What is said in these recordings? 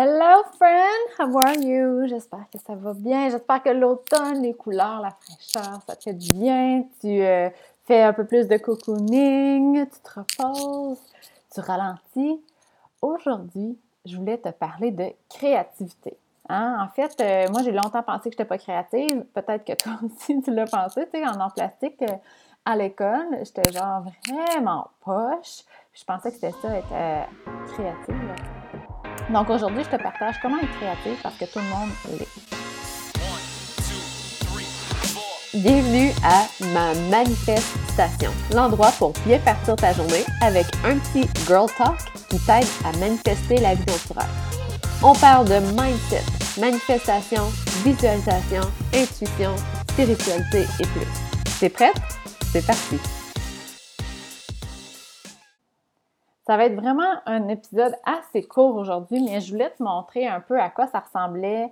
Hello friend, how are you? J'espère que ça va bien. J'espère que l'automne, les couleurs, la fraîcheur, ça te fait du bien. Tu euh, fais un peu plus de cocooning, tu te reposes, tu ralentis. Aujourd'hui, je voulais te parler de créativité. Hein? En fait, euh, moi, j'ai longtemps pensé que je n'étais pas créative. Peut-être que toi aussi, tu l'as pensé. Tu sais, en art plastique, euh, à l'école, j'étais genre vraiment poche. Je pensais que c'était ça, être créative. Donc aujourd'hui, je te partage comment être créatif parce que tout le monde l'est. Bienvenue à ma manifestation, l'endroit pour bien partir ta journée avec un petit girl talk qui t'aide à manifester la vie rêves. On parle de mindset, manifestation, visualisation, intuition, spiritualité et plus. T'es prête? C'est parti! Ça va être vraiment un épisode assez court aujourd'hui, mais je voulais te montrer un peu à quoi ça ressemblait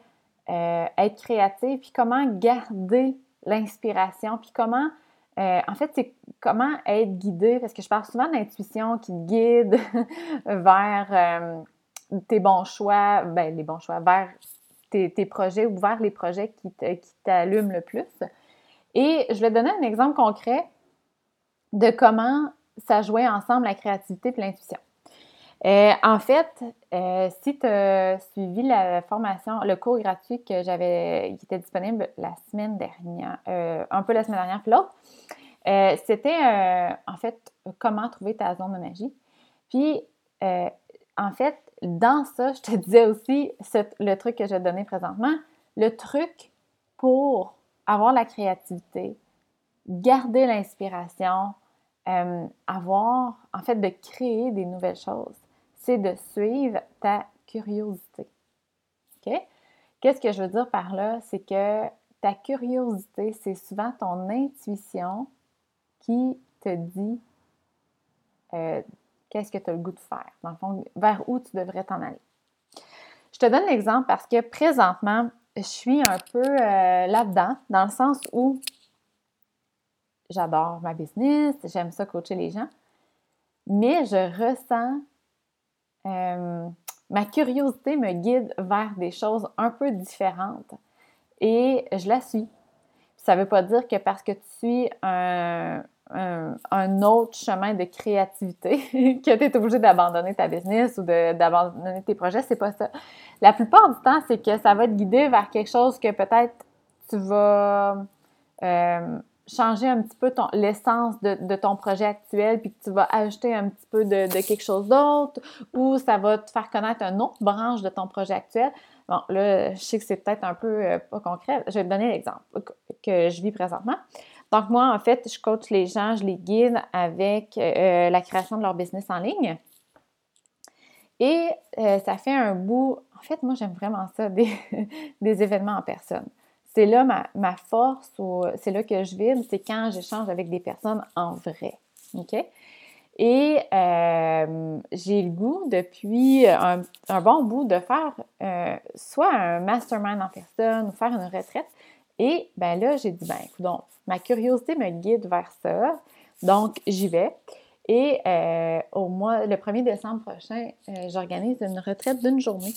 euh, être créatif, puis comment garder l'inspiration, puis comment, euh, en fait, c'est comment être guidé, parce que je parle souvent d'intuition qui te guide vers euh, tes bons choix, ben les bons choix, vers tes, projets ou vers les projets qui t'allument le plus. Et je vais te donner un exemple concret de comment ça jouait ensemble la créativité et l'intuition. Euh, en fait, euh, si tu as suivi la formation, le cours gratuit que j'avais, qui était disponible la semaine dernière, euh, un peu la semaine dernière, puis l'autre, c'était en fait comment trouver ta zone de magie. Puis, en fait, dans ça, je te disais aussi le truc que je te donner présentement, le truc pour avoir la créativité, garder l'inspiration, euh, avoir, en fait, de créer des nouvelles choses, c'est de suivre ta curiosité. OK? Qu'est-ce que je veux dire par là? C'est que ta curiosité, c'est souvent ton intuition qui te dit euh, qu'est-ce que tu as le goût de faire, dans le fond, vers où tu devrais t'en aller. Je te donne l'exemple parce que présentement, je suis un peu euh, là-dedans, dans le sens où j'adore ma business, j'aime ça coacher les gens, mais je ressens euh, ma curiosité me guide vers des choses un peu différentes et je la suis. Ça ne veut pas dire que parce que tu suis un, autre chemin de créativité que tu es obligé d'abandonner ta business ou d'abandonner tes projets, c'est pas ça. La plupart du temps, c'est que ça va te guider vers quelque chose que peut-être tu vas euh, changer un petit peu l'essence de, ton projet actuel, puis que tu vas ajouter un petit peu de, quelque chose d'autre, ou ça va te faire connaître une autre branche de ton projet actuel. Bon, là, je sais que c'est peut-être un peu euh, pas concret. Je vais te donner l'exemple que je vis présentement. Donc, moi, en fait, je coach les gens, je les guide avec euh, la création de leur business en ligne. Et euh, ça fait un bout. En fait, moi, j'aime vraiment ça, des événements en personne c'est là ma, force ou c'est là que je vibre, c'est quand j'échange avec des personnes en vrai. Et euh, j'ai le goût depuis un, bon bout de faire euh, soit un mastermind en personne ou faire une retraite. Et ben là, j'ai dit, ben écoute, ma curiosité me guide vers ça. Donc, j'y vais. Et euh, au mois, le 1er décembre prochain, j'organise une retraite d'une journée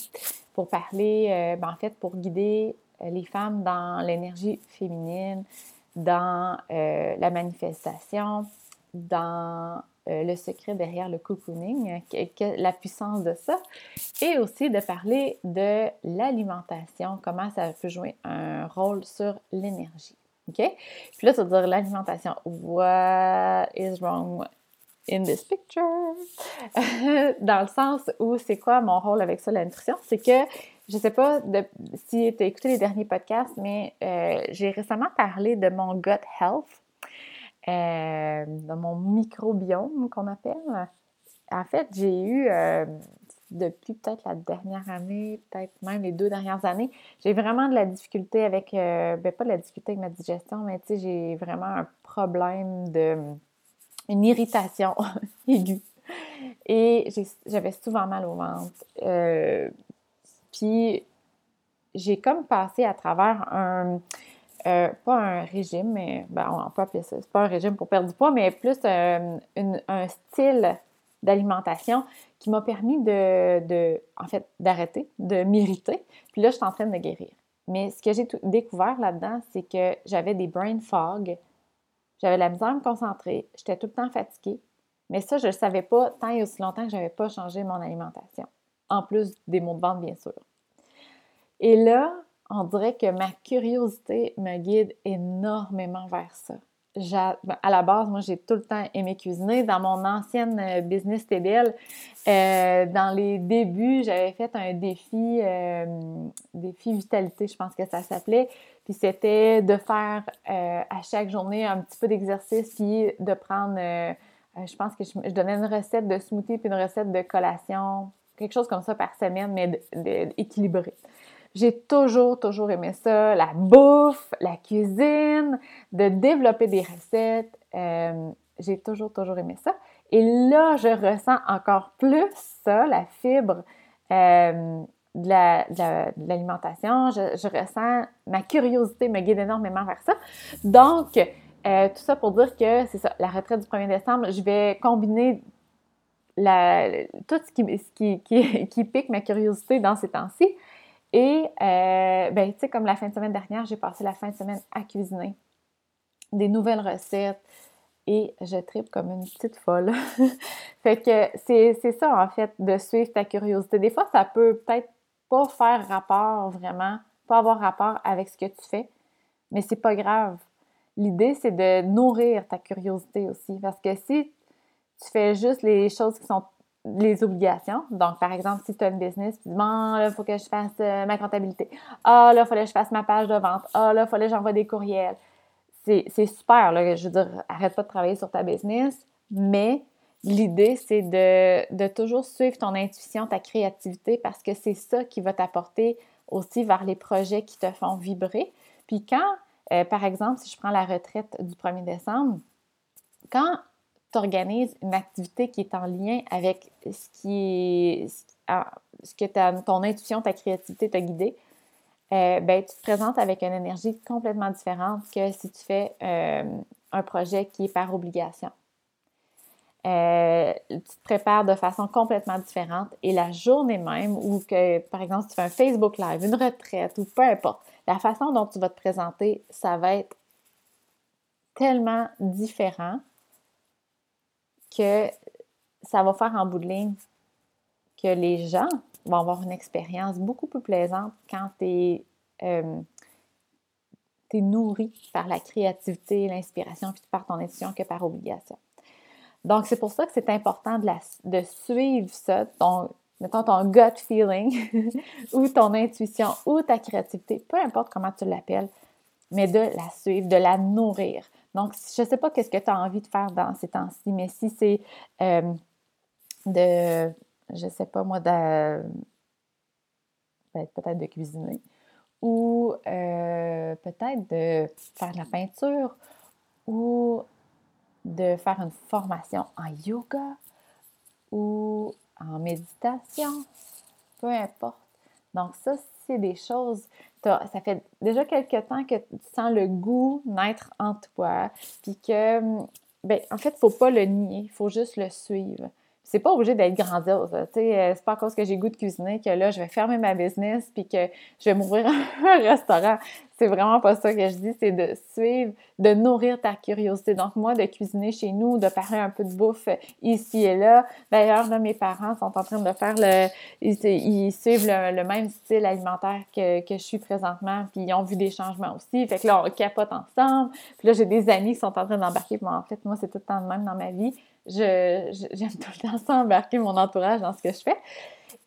pour parler, ben, en fait, pour guider euh, les femmes dans l'énergie féminine, dans euh, la manifestation, dans euh, le secret derrière le cocooning, la puissance de ça, et aussi de parler de l'alimentation, comment ça peut jouer un rôle sur l'énergie. OK? Puis là, tu vas dire l'alimentation. What is wrong in this picture? Dans le sens où c'est quoi mon rôle avec ça, la nutrition? C'est que je ne sais pas si tu as écouté les derniers podcasts, mais euh, j'ai récemment parlé de mon gut health, euh, de mon microbiome qu'on appelle. En fait, j'ai eu, euh, depuis peut-être la dernière année, peut-être même les deux dernières années, j'ai vraiment de la difficulté avec, ben pas de la difficulté avec ma digestion, mais tu sais, j'ai vraiment un problème de, une irritation aiguë. Et j'avais souvent mal au ventre. Puis j'ai comme passé à travers un, euh, pas un régime, mais ben, on peut appeler c'est pas un régime pour perdre du poids, mais plus euh, un style d'alimentation qui m'a permis de, en fait, d'arrêter, de m'irriter. Puis là, je suis en train de guérir. Mais ce que j'ai découvert là-dedans, c'est que j'avais des brain fog. J'avais la misère à me concentrer. J'étais tout le temps fatiguée. Mais ça, je ne le savais pas tant et aussi longtemps que je n'avais pas changé mon alimentation. En plus des mots de vente, bien sûr. Et là, on dirait que ma curiosité me guide énormément vers ça. Ben, à la base, moi, j'ai tout le temps aimé cuisiner. Dans mon ancienne euh, business TBL, euh, dans les débuts, j'avais fait un défi, euh, défi vitalité, je pense que ça s'appelait. Puis c'était de faire à chaque journée un petit peu d'exercice, puis de prendre, je pense que je, donnais une recette de smoothie, puis une recette de collation, quelque chose comme ça par semaine, mais équilibré. J'ai toujours, toujours aimé ça, la bouffe, la cuisine, de développer des recettes. Euh, j'ai toujours, toujours aimé ça. Et là, je ressens encore plus ça, la fibre euh, de l'alimentation. je, ressens, ma curiosité me guide énormément vers ça. Donc, euh, tout ça pour dire que c'est ça, la retraite du 1er décembre, je vais combiner tout ce, qui, pique ma curiosité dans ces temps-ci et, euh, ben, tu sais, comme la fin de semaine dernière, j'ai passé la fin de semaine à cuisiner des nouvelles recettes et je tripe comme une petite folle. fait que c'est ça, en fait, de suivre ta curiosité. Des fois, ça peut peut-être pas faire rapport vraiment, pas avoir rapport avec ce que tu fais, mais c'est pas grave. L'idée, c'est de nourrir ta curiosité aussi. Parce que si tu fais juste les choses qui sont les obligations. Donc, par exemple, si tu as une business, tu dis, bon, là, il faut que je fasse euh, ma comptabilité. Ah, là, il fallait que je fasse ma page de vente. Ah, là, il fallait que j'envoie des courriels. C'est super, là. Je veux dire, arrête pas de travailler sur ta business, mais l'idée, c'est de, de, toujours suivre ton intuition, ta créativité, parce que c'est ça qui va t'apporter aussi vers les projets qui te font vibrer. Puis quand, euh, par exemple, si je prends la retraite du 1er décembre, quand tu organises une activité qui est en lien avec ce qui est ce que ton intuition, ta créativité t'a guidé, euh, ben, tu te présentes avec une énergie complètement différente que si tu fais euh, un projet qui est par obligation. Euh, tu te prépares de façon complètement différente et la journée même ou que, par exemple, si tu fais un Facebook Live, une retraite ou peu importe, la façon dont tu vas te présenter, ça va être tellement différent que ça va faire en bout de ligne que les gens vont avoir une expérience beaucoup plus plaisante quand tu es, euh, nourri par la créativité, l'inspiration, puis par ton intuition que par obligation. Donc, c'est pour ça que c'est important de, de suivre ça, ton, mettons ton gut feeling, ou ton intuition, ou ta créativité, peu importe comment tu l'appelles, mais de la suivre, de la nourrir. Donc, je ne sais pas qu'est-ce que tu as envie de faire dans ces temps-ci, mais si c'est euh, de, je ne sais pas moi, de, ben, peut-être de cuisiner ou euh, peut-être de faire de la peinture ou de faire une formation en yoga ou en méditation, peu importe. Donc ça, c'est des choses ça fait déjà quelques temps que tu sens le goût naître en toi, puis que, ben, en fait, il ne faut pas le nier, il faut juste le suivre c'est pas obligé d'être grandiose. Euh, c'est pas à cause que j'ai goût de cuisiner que là, je vais fermer ma business puis que je vais m'ouvrir un restaurant. C'est vraiment pas ça que je dis, c'est de suivre, de nourrir ta curiosité. Donc, moi, de cuisiner chez nous, de parler un peu de bouffe ici et là. D'ailleurs, là, mes parents sont en train de faire le. Ils, suivent le, même style alimentaire que, que je suis présentement, puis ils ont vu des changements aussi. Fait que là, on capote ensemble. Puis là, j'ai des amis qui sont en train d'embarquer. Bon, en fait, moi, c'est tout le temps le même dans ma vie j'aime tout le temps ça embarquer mon entourage dans ce que je fais.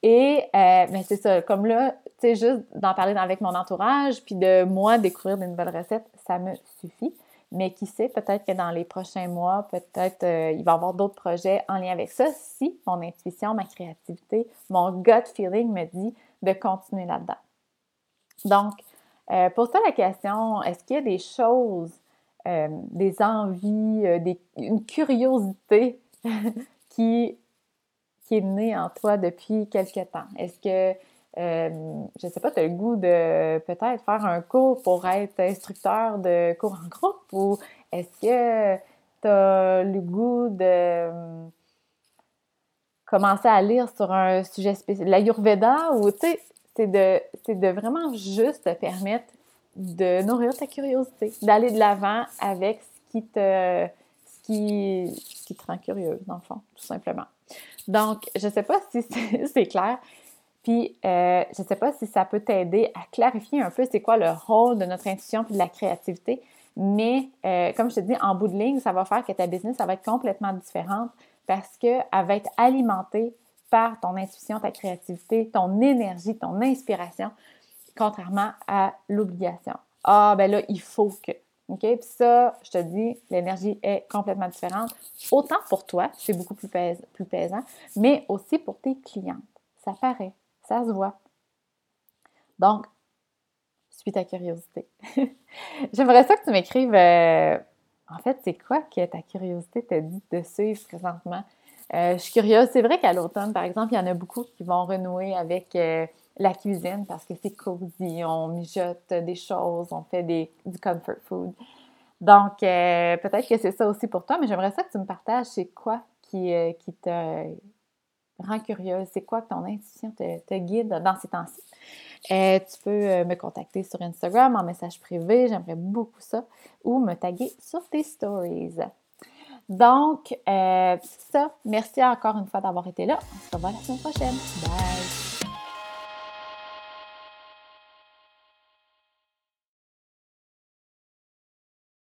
Et euh, c'est ça, comme là, tu sais, juste d'en parler avec mon entourage, puis de moi découvrir des nouvelles recettes, ça me suffit. Mais qui sait, peut-être que dans les prochains mois, peut-être euh, il va y avoir d'autres projets en lien avec ça si mon intuition, ma créativité, mon gut feeling me dit de continuer là-dedans. Donc, euh, pose-toi la question, est-ce qu'il y a des choses euh, des envies, euh, une curiosité qui, est née en toi depuis quelque temps? Est-ce que, euh, je ne sais pas, tu as le goût de peut-être faire un cours pour être instructeur de cours en groupe ou est-ce que tu as le goût de commencer à lire sur un sujet spécifique, l'Ayurveda, ou tu sais, c'est de, de vraiment juste te permettre de nourrir ta curiosité, d'aller de l'avant avec ce qui te ce qui, te rend curieuse, dans le fond, tout simplement. Donc, je ne sais pas si c'est clair. Puis, euh, je ne sais pas si ça peut t'aider à clarifier un peu c'est quoi le rôle de notre intuition et de la créativité. Mais, euh, comme je te dis, en bout de ligne, ça va faire que ta business, ça va être complètement différente parce qu'elle va être alimentée par ton intuition, ta créativité, ton énergie, ton inspiration, contrairement à l'obligation. Ah, ben là, il faut que. OK? Puis ça, je te dis, l'énergie est complètement différente. Autant pour toi, c'est beaucoup plus, plus pesant, mais aussi pour tes clientes. Ça paraît, ça se voit. Donc, suis ta curiosité. J'aimerais ça que tu m'écrives, euh, en fait, c'est quoi que ta curiosité t'a dit de suivre présentement? Euh, je suis curieuse. C'est vrai qu'à l'automne, par exemple, il y en a beaucoup qui vont renouer avec euh, la cuisine parce que c'est cosy, on mijote des choses, on fait des, du comfort food. Donc, peut-être que c'est ça aussi pour toi, mais j'aimerais ça que tu me partages c'est quoi qui, qui te rend curieuse, c'est quoi que ton intuition te guide dans ces temps-ci? Euh, tu peux euh, me contacter sur Instagram en message privé, j'aimerais beaucoup ça, ou me taguer sur tes stories. Donc, euh, ça, merci encore une fois d'avoir été là. On se revoit la semaine prochaine. Bye!